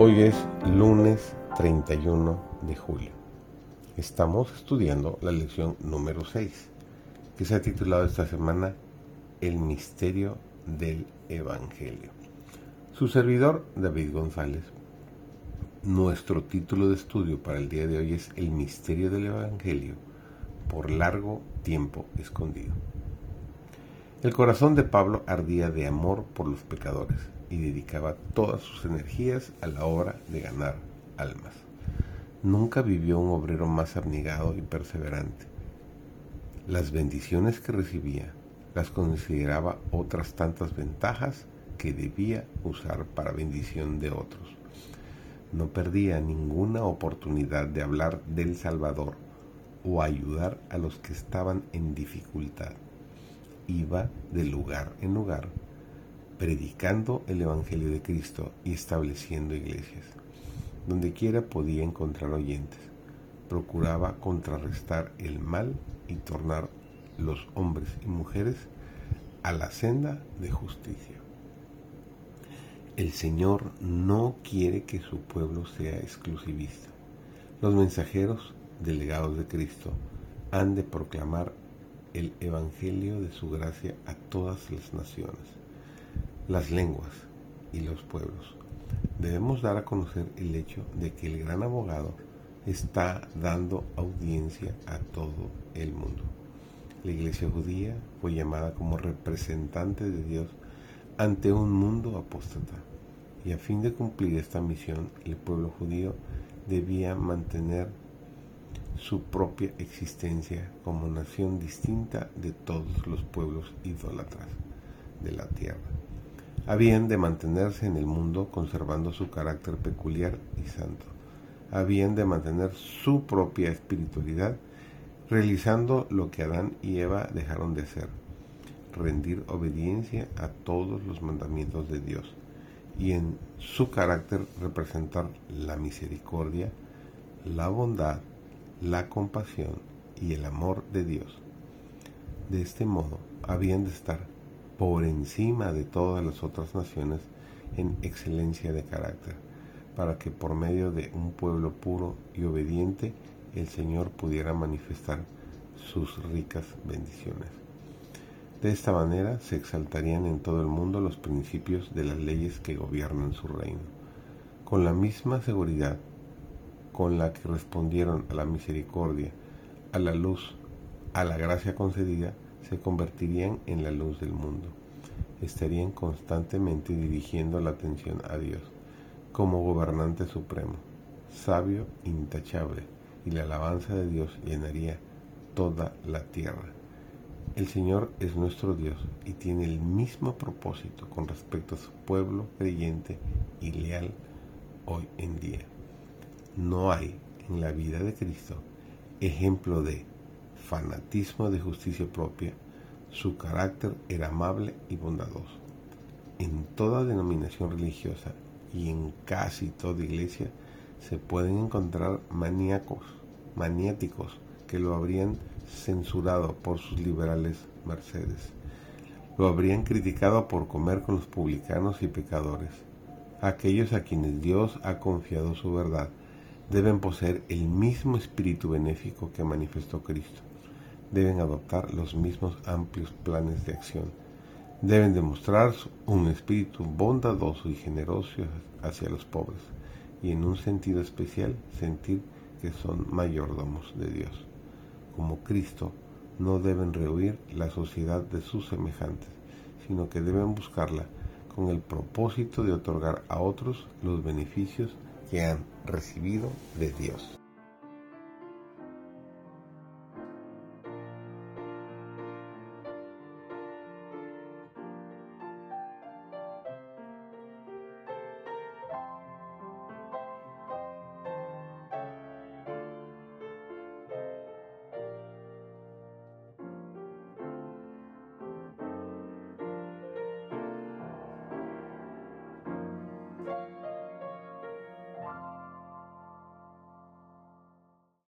Hoy es lunes 31 de julio. Estamos estudiando la lección número 6, que se ha titulado esta semana El misterio del Evangelio. Su servidor, David González. Nuestro título de estudio para el día de hoy es El misterio del Evangelio por largo tiempo escondido. El corazón de Pablo ardía de amor por los pecadores y dedicaba todas sus energías a la obra de ganar almas. Nunca vivió un obrero más abnegado y perseverante. Las bendiciones que recibía las consideraba otras tantas ventajas que debía usar para bendición de otros. No perdía ninguna oportunidad de hablar del Salvador o ayudar a los que estaban en dificultad. Iba de lugar en lugar predicando el Evangelio de Cristo y estableciendo iglesias. Donde quiera podía encontrar oyentes. Procuraba contrarrestar el mal y tornar los hombres y mujeres a la senda de justicia. El Señor no quiere que su pueblo sea exclusivista. Los mensajeros delegados de Cristo han de proclamar el Evangelio de su gracia a todas las naciones las lenguas y los pueblos. Debemos dar a conocer el hecho de que el gran abogado está dando audiencia a todo el mundo. La iglesia judía fue llamada como representante de Dios ante un mundo apóstata y a fin de cumplir esta misión el pueblo judío debía mantener su propia existencia como nación distinta de todos los pueblos idólatras de la tierra habían de mantenerse en el mundo conservando su carácter peculiar y santo. Habían de mantener su propia espiritualidad realizando lo que Adán y Eva dejaron de hacer, rendir obediencia a todos los mandamientos de Dios y en su carácter representar la misericordia, la bondad, la compasión y el amor de Dios. De este modo habían de estar por encima de todas las otras naciones en excelencia de carácter, para que por medio de un pueblo puro y obediente el Señor pudiera manifestar sus ricas bendiciones. De esta manera se exaltarían en todo el mundo los principios de las leyes que gobiernan su reino. Con la misma seguridad con la que respondieron a la misericordia, a la luz, a la gracia concedida, se convertirían en la luz del mundo. Estarían constantemente dirigiendo la atención a Dios como gobernante supremo, sabio, intachable, y la alabanza de Dios llenaría toda la tierra. El Señor es nuestro Dios y tiene el mismo propósito con respecto a su pueblo creyente y leal hoy en día. No hay en la vida de Cristo ejemplo de fanatismo de justicia propia, su carácter era amable y bondadoso. En toda denominación religiosa y en casi toda iglesia se pueden encontrar maníacos, maniáticos que lo habrían censurado por sus liberales mercedes. Lo habrían criticado por comer con los publicanos y pecadores. Aquellos a quienes Dios ha confiado su verdad deben poseer el mismo espíritu benéfico que manifestó Cristo deben adoptar los mismos amplios planes de acción. Deben demostrar un espíritu bondadoso y generoso hacia los pobres y en un sentido especial sentir que son mayordomos de Dios. Como Cristo, no deben rehuir la sociedad de sus semejantes, sino que deben buscarla con el propósito de otorgar a otros los beneficios que han recibido de Dios.